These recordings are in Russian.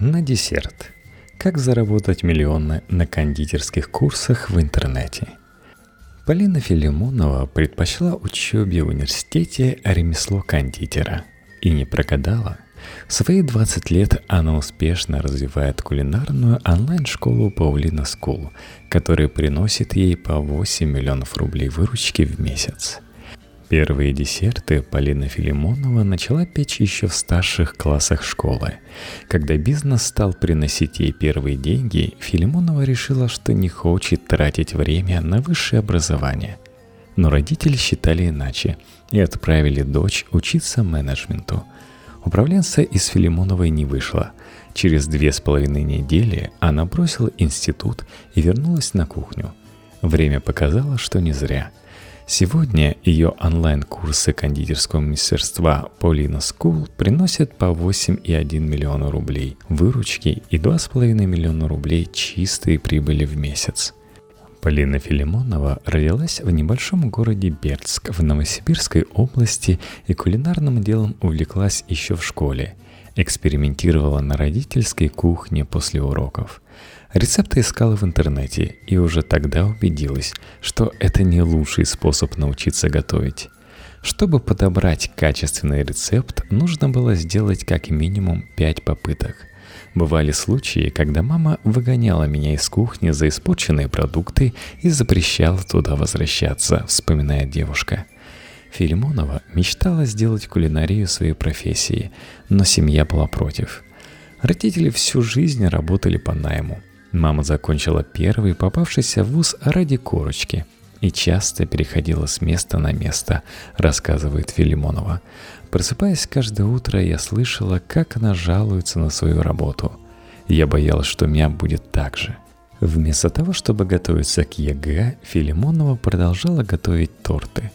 На десерт. Как заработать миллионы на кондитерских курсах в интернете. Полина Филимонова предпочла учебе в университете ремесло кондитера и не прогадала. В свои 20 лет она успешно развивает кулинарную онлайн-школу Паулина School, которая приносит ей по 8 миллионов рублей выручки в месяц – Первые десерты Полина Филимонова начала печь еще в старших классах школы. Когда бизнес стал приносить ей первые деньги, Филимонова решила, что не хочет тратить время на высшее образование. Но родители считали иначе и отправили дочь учиться менеджменту. Управленца из Филимоновой не вышло. Через две с половиной недели она бросила институт и вернулась на кухню. Время показало, что не зря – Сегодня ее онлайн-курсы кондитерского мастерства Paulina School приносят по 8,1 миллиона рублей выручки и 2,5 миллиона рублей чистой прибыли в месяц. Полина Филимонова родилась в небольшом городе Бердск в Новосибирской области и кулинарным делом увлеклась еще в школе. Экспериментировала на родительской кухне после уроков – Рецепты искала в интернете и уже тогда убедилась, что это не лучший способ научиться готовить. Чтобы подобрать качественный рецепт, нужно было сделать как минимум 5 попыток. Бывали случаи, когда мама выгоняла меня из кухни за испорченные продукты и запрещала туда возвращаться, вспоминает девушка. Филимонова мечтала сделать кулинарию своей профессией, но семья была против. Родители всю жизнь работали по найму, Мама закончила первый попавшийся вуз ради корочки и часто переходила с места на место, рассказывает Филимонова. Просыпаясь каждое утро, я слышала, как она жалуется на свою работу. Я боялась, что у меня будет так же. Вместо того, чтобы готовиться к ЕГЭ, Филимонова продолжала готовить торты.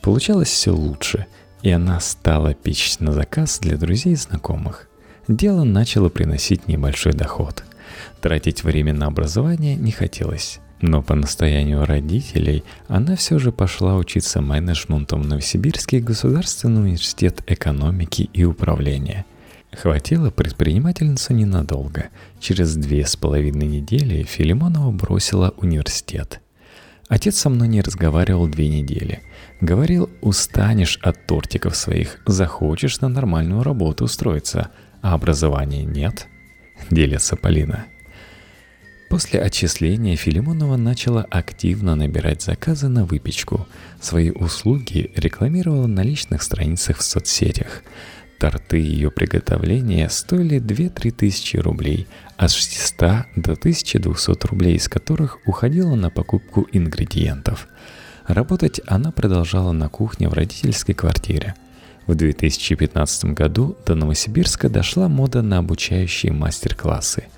Получалось все лучше, и она стала печь на заказ для друзей и знакомых. Дело начало приносить небольшой доход. Тратить время на образование не хотелось. Но по настоянию родителей она все же пошла учиться менеджменту в Новосибирский государственный университет экономики и управления. Хватило предпринимательницу ненадолго. Через две с половиной недели Филимонова бросила университет. Отец со мной не разговаривал две недели. Говорил, устанешь от тортиков своих, захочешь на нормальную работу устроиться, а образования нет, делится Полина. После отчисления Филимонова начала активно набирать заказы на выпечку. Свои услуги рекламировала на личных страницах в соцсетях. Торты ее приготовления стоили 2-3 тысячи рублей, от 600 до 1200 рублей, из которых уходила на покупку ингредиентов. Работать она продолжала на кухне в родительской квартире. В 2015 году до Новосибирска дошла мода на обучающие мастер-классы –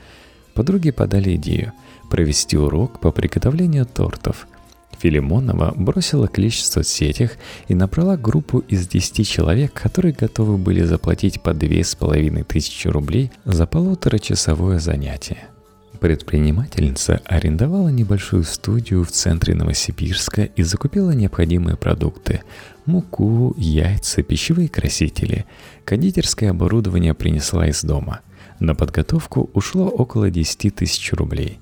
Подруги подали идею провести урок по приготовлению тортов. Филимонова бросила клич в соцсетях и набрала группу из 10 человек, которые готовы были заплатить по 2500 рублей за полуторачасовое занятие. Предпринимательница арендовала небольшую студию в центре Новосибирска и закупила необходимые продукты – муку, яйца, пищевые красители. Кондитерское оборудование принесла из дома – на подготовку ушло около 10 тысяч рублей.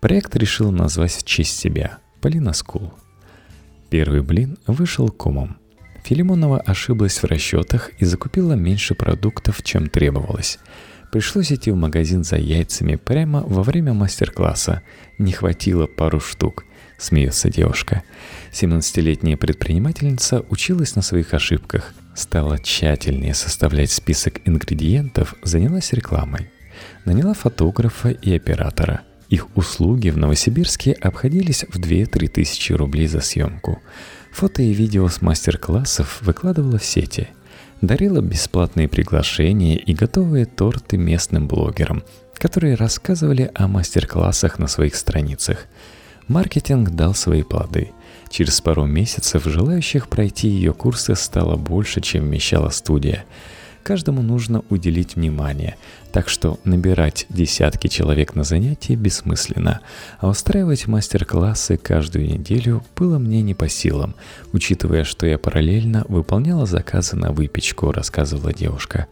Проект решил назвать в честь себя – Polina School. Первый блин вышел комом. Филимонова ошиблась в расчетах и закупила меньше продуктов, чем требовалось. Пришлось идти в магазин за яйцами прямо во время мастер-класса. Не хватило пару штук, смеется девушка. 17-летняя предпринимательница училась на своих ошибках, стала тщательнее составлять список ингредиентов, занялась рекламой. Наняла фотографа и оператора. Их услуги в Новосибирске обходились в 2-3 тысячи рублей за съемку. Фото и видео с мастер-классов выкладывала в сети. Дарила бесплатные приглашения и готовые торты местным блогерам, которые рассказывали о мастер-классах на своих страницах. Маркетинг дал свои плоды – Через пару месяцев желающих пройти ее курсы стало больше, чем вмещала студия. Каждому нужно уделить внимание, так что набирать десятки человек на занятия бессмысленно, а устраивать мастер-классы каждую неделю было мне не по силам, учитывая, что я параллельно выполняла заказы на выпечку, рассказывала девушка.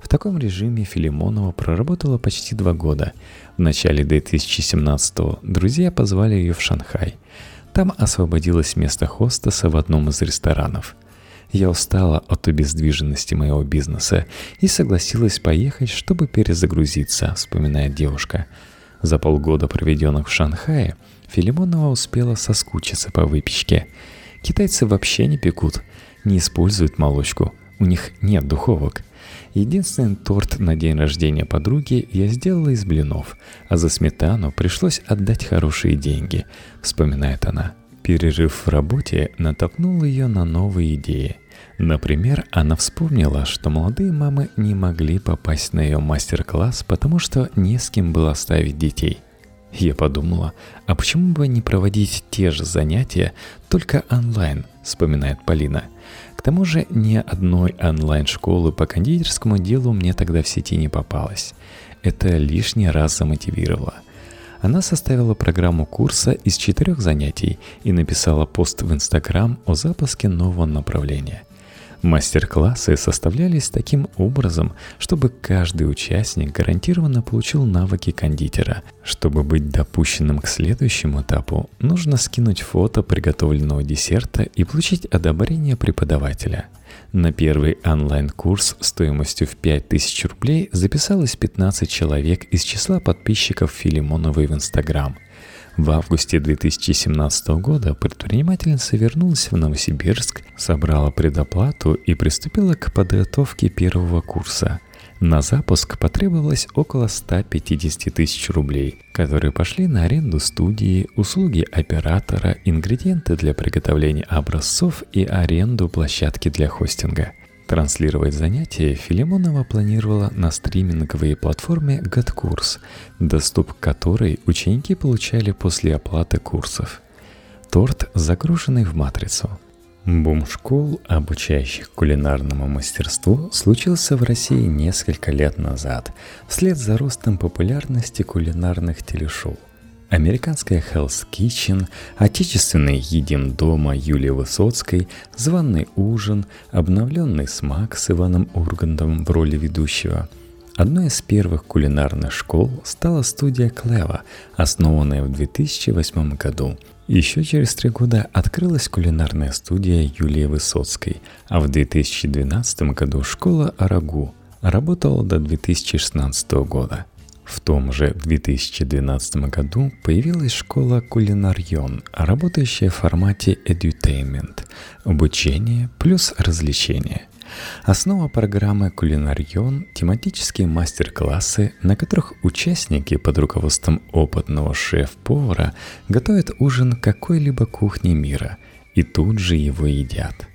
В таком режиме Филимонова проработала почти два года. В начале 2017 друзья позвали ее в Шанхай. Там освободилось место хостеса в одном из ресторанов. Я устала от обездвиженности моего бизнеса и согласилась поехать, чтобы перезагрузиться, вспоминает девушка. За полгода, проведенных в Шанхае, Филимонова успела соскучиться по выпечке. Китайцы вообще не пекут, не используют молочку, у них нет духовок. Единственный торт на день рождения подруги я сделала из блинов, а за сметану пришлось отдать хорошие деньги, вспоминает она. Перерыв в работе натолкнул ее на новые идеи. Например, она вспомнила, что молодые мамы не могли попасть на ее мастер-класс, потому что не с кем было оставить детей. Я подумала, а почему бы не проводить те же занятия, только онлайн, вспоминает Полина. К тому же ни одной онлайн-школы по кондитерскому делу мне тогда в сети не попалось. Это лишний раз замотивировало – она составила программу курса из четырех занятий и написала пост в Инстаграм о запуске нового направления. Мастер-классы составлялись таким образом, чтобы каждый участник гарантированно получил навыки кондитера. Чтобы быть допущенным к следующему этапу, нужно скинуть фото приготовленного десерта и получить одобрение преподавателя – на первый онлайн-курс стоимостью в 5000 рублей записалось 15 человек из числа подписчиков Филимоновой в Инстаграм. В августе 2017 года предпринимательница вернулась в Новосибирск, собрала предоплату и приступила к подготовке первого курса – на запуск потребовалось около 150 тысяч рублей, которые пошли на аренду студии, услуги оператора, ингредиенты для приготовления образцов и аренду площадки для хостинга. Транслировать занятия Филимонова планировала на стриминговой платформе GetCourse, доступ к которой ученики получали после оплаты курсов. Торт, загруженный в матрицу – Бум школ, обучающих кулинарному мастерству, случился в России несколько лет назад, вслед за ростом популярности кулинарных телешоу. Американская Hell's Kitchen, отечественный «Едим дома» Юлии Высоцкой, «Званый ужин», обновленный «Смак» с Иваном Ургантом в роли ведущего. Одной из первых кулинарных школ стала студия Клева, основанная в 2008 году – еще через три года открылась кулинарная студия Юлии Высоцкой, а в 2012 году школа Арагу работала до 2016 года. В том же 2012 году появилась школа Кулинарьон, работающая в формате edutainment – обучение плюс развлечение – Основа программы «Кулинарьон» – тематические мастер-классы, на которых участники под руководством опытного шеф-повара готовят ужин какой-либо кухни мира и тут же его едят.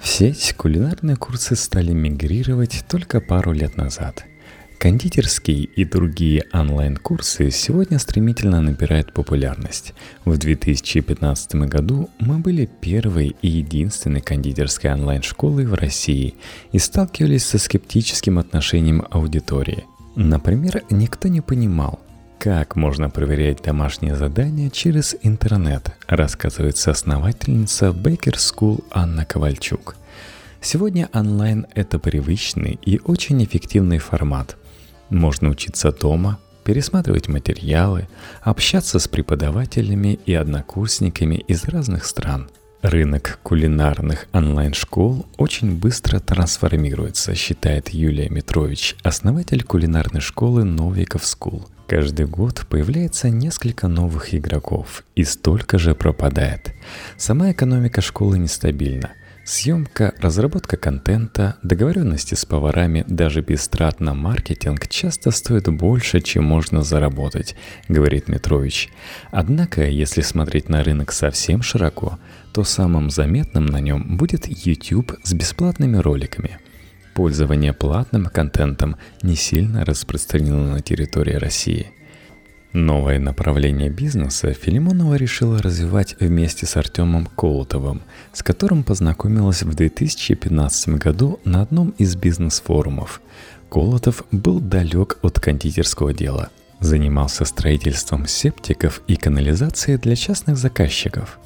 В сеть кулинарные курсы стали мигрировать только пару лет назад – Кондитерские и другие онлайн-курсы сегодня стремительно набирают популярность. В 2015 году мы были первой и единственной кондитерской онлайн-школой в России и сталкивались со скептическим отношением аудитории. Например, никто не понимал, как можно проверять домашние задания через интернет, рассказывает соосновательница Baker School Анна Ковальчук. Сегодня онлайн – это привычный и очень эффективный формат – можно учиться дома, пересматривать материалы, общаться с преподавателями и однокурсниками из разных стран. Рынок кулинарных онлайн-школ очень быстро трансформируется, считает Юлия Митрович, основатель кулинарной школы Новиков School. Каждый год появляется несколько новых игроков и столько же пропадает. Сама экономика школы нестабильна – Съемка, разработка контента, договоренности с поварами даже без трат на маркетинг часто стоят больше, чем можно заработать, говорит Митрович. Однако, если смотреть на рынок совсем широко, то самым заметным на нем будет YouTube с бесплатными роликами. Пользование платным контентом не сильно распространено на территории России – Новое направление бизнеса Филимонова решила развивать вместе с Артемом Колотовым, с которым познакомилась в 2015 году на одном из бизнес-форумов. Колотов был далек от кондитерского дела. Занимался строительством септиков и канализации для частных заказчиков.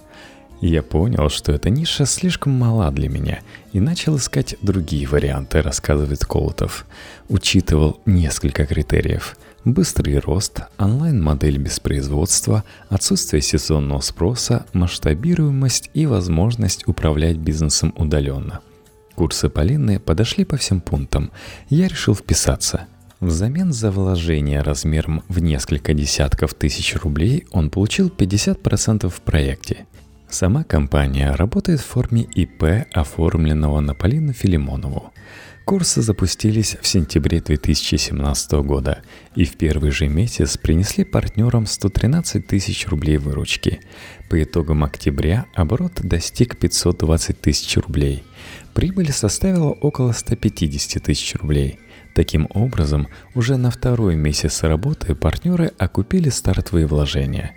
Я понял, что эта ниша слишком мала для меня и начал искать другие варианты, рассказывает Колотов. Учитывал несколько критериев. Быстрый рост, онлайн-модель без производства, отсутствие сезонного спроса, масштабируемость и возможность управлять бизнесом удаленно. Курсы Полины подошли по всем пунктам. Я решил вписаться. Взамен за вложение размером в несколько десятков тысяч рублей он получил 50% в проекте – Сама компания работает в форме ИП, оформленного на Полину Филимонову. Курсы запустились в сентябре 2017 года и в первый же месяц принесли партнерам 113 тысяч рублей выручки. По итогам октября оборот достиг 520 тысяч рублей. Прибыль составила около 150 тысяч рублей – Таким образом, уже на второй месяц работы партнеры окупили стартовые вложения.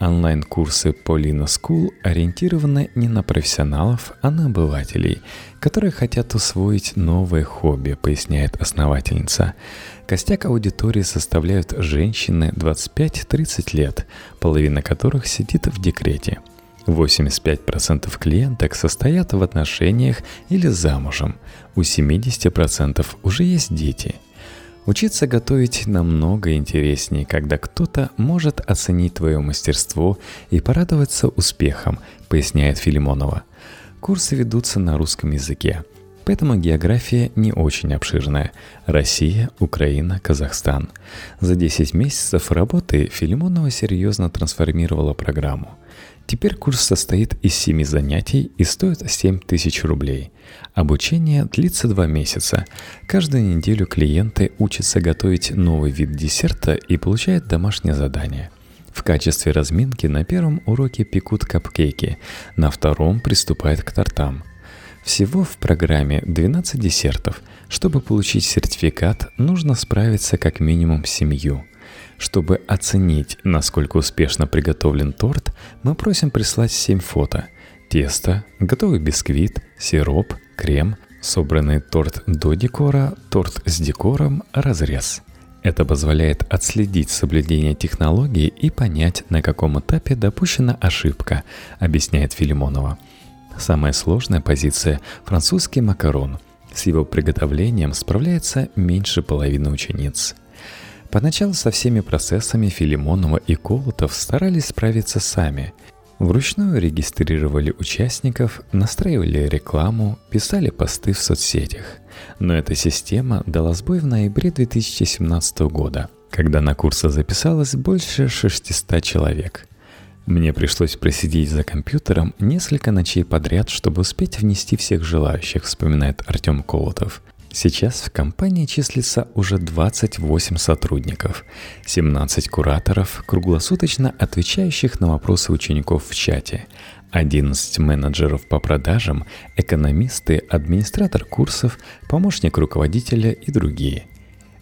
Онлайн-курсы Polina School ориентированы не на профессионалов, а на обывателей, которые хотят усвоить новое хобби, поясняет основательница. Костяк аудитории составляют женщины 25-30 лет, половина которых сидит в декрете – 85% клиенток состоят в отношениях или замужем. У 70% уже есть дети. Учиться готовить намного интереснее, когда кто-то может оценить твое мастерство и порадоваться успехом, поясняет Филимонова. Курсы ведутся на русском языке. Поэтому география не очень обширная. Россия, Украина, Казахстан. За 10 месяцев работы Филимонова серьезно трансформировала программу. Теперь курс состоит из 7 занятий и стоит 7 тысяч рублей. Обучение длится 2 месяца. Каждую неделю клиенты учатся готовить новый вид десерта и получают домашнее задание. В качестве разминки на первом уроке пекут капкейки, на втором приступают к тортам. Всего в программе 12 десертов. Чтобы получить сертификат, нужно справиться как минимум с семью – чтобы оценить, насколько успешно приготовлен торт, мы просим прислать 7 фото. Тесто, готовый бисквит, сироп, крем, собранный торт до декора, торт с декором, разрез. Это позволяет отследить соблюдение технологии и понять, на каком этапе допущена ошибка, объясняет Филимонова. Самая сложная позиция – французский макарон. С его приготовлением справляется меньше половины учениц – Поначалу со всеми процессами Филимонова и Колотов старались справиться сами. Вручную регистрировали участников, настраивали рекламу, писали посты в соцсетях. Но эта система дала сбой в ноябре 2017 года, когда на курсы записалось больше 600 человек. Мне пришлось просидеть за компьютером несколько ночей подряд, чтобы успеть внести всех желающих, вспоминает Артем Колотов. Сейчас в компании числится уже 28 сотрудников, 17 кураторов, круглосуточно отвечающих на вопросы учеников в чате, 11 менеджеров по продажам, экономисты, администратор курсов, помощник руководителя и другие.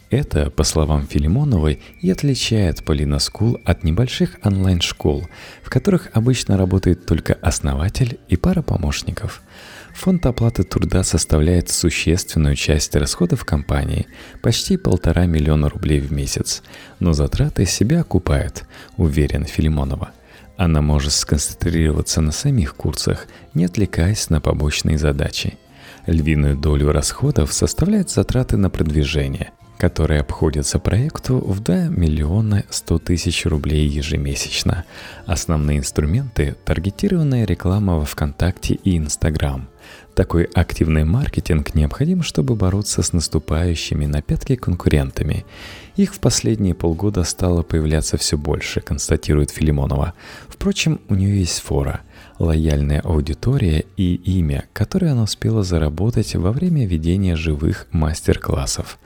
Это, по словам Филимоновой, и отличает Polina School от небольших онлайн-школ, в которых обычно работает только основатель и пара помощников – Фонд оплаты труда составляет существенную часть расходов компании, почти полтора миллиона рублей в месяц, но затраты себя окупают, уверен Филимонова. Она может сконцентрироваться на самих курсах, не отвлекаясь на побочные задачи. Львиную долю расходов составляют затраты на продвижение, которые обходятся проекту в 2 миллиона 100 тысяч рублей ежемесячно. Основные инструменты – таргетированная реклама во ВКонтакте и Инстаграм – такой активный маркетинг необходим, чтобы бороться с наступающими на пятки конкурентами. Их в последние полгода стало появляться все больше, констатирует Филимонова. Впрочем, у нее есть фора – лояльная аудитория и имя, которое она успела заработать во время ведения живых мастер-классов.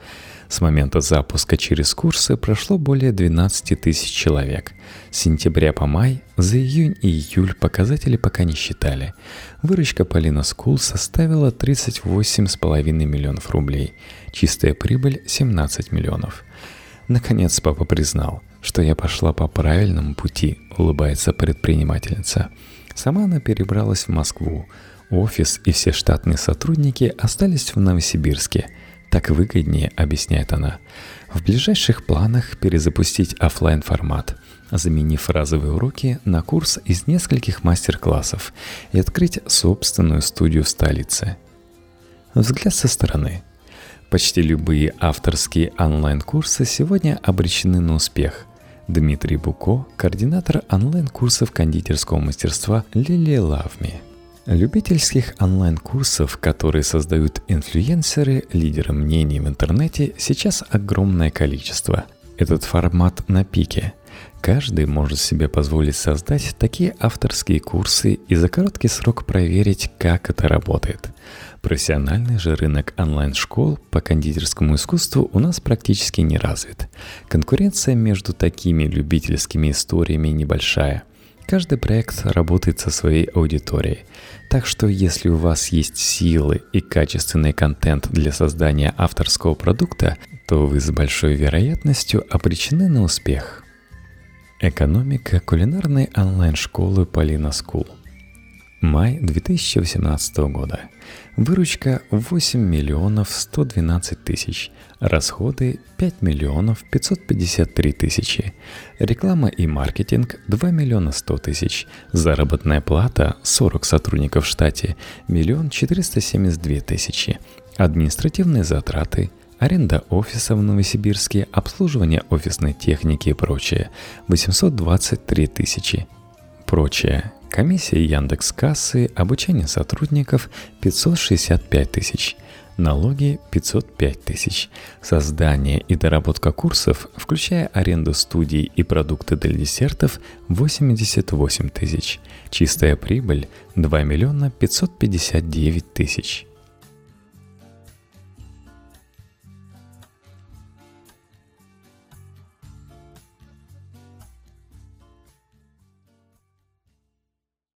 С момента запуска через курсы прошло более 12 тысяч человек. С сентября по май, за июнь и июль показатели пока не считали. Выручка Polina School составила 38,5 миллионов рублей. Чистая прибыль 17 миллионов. Наконец папа признал, что я пошла по правильному пути, улыбается предпринимательница. Сама она перебралась в Москву. Офис и все штатные сотрудники остались в Новосибирске – Так выгоднее, объясняет она. В ближайших планах перезапустить офлайн формат заменив разовые уроки на курс из нескольких мастер-классов и открыть собственную студию в столице. Взгляд со стороны. Почти любые авторские онлайн-курсы сегодня обречены на успех. Дмитрий Буко, координатор онлайн-курсов кондитерского мастерства Лили Лавми. Любительских онлайн-курсов, которые создают инфлюенсеры, лидеры мнений в интернете, сейчас огромное количество. Этот формат на пике – Каждый может себе позволить создать такие авторские курсы и за короткий срок проверить, как это работает. Профессиональный же рынок онлайн-школ по кондитерскому искусству у нас практически не развит. Конкуренция между такими любительскими историями небольшая. Каждый проект работает со своей аудиторией. Так что если у вас есть силы и качественный контент для создания авторского продукта, то вы с большой вероятностью обречены на успех. Экономика кулинарной онлайн-школы Polina School. Май 2018 года. Выручка 8 миллионов 112 тысяч. Расходы 5 миллионов 553 тысячи. Реклама и маркетинг 2 миллиона 100 тысяч. Заработная плата 40 сотрудников в штате 1 472 тысячи. Административные затраты – аренда офиса в Новосибирске, обслуживание офисной техники и прочее – 823 тысячи. Прочее. Комиссия Яндекс Кассы, обучение сотрудников – 565 тысяч. Налоги – 505 тысяч. Создание и доработка курсов, включая аренду студий и продукты для десертов – 88 тысяч. Чистая прибыль – 2 миллиона 559 тысяч.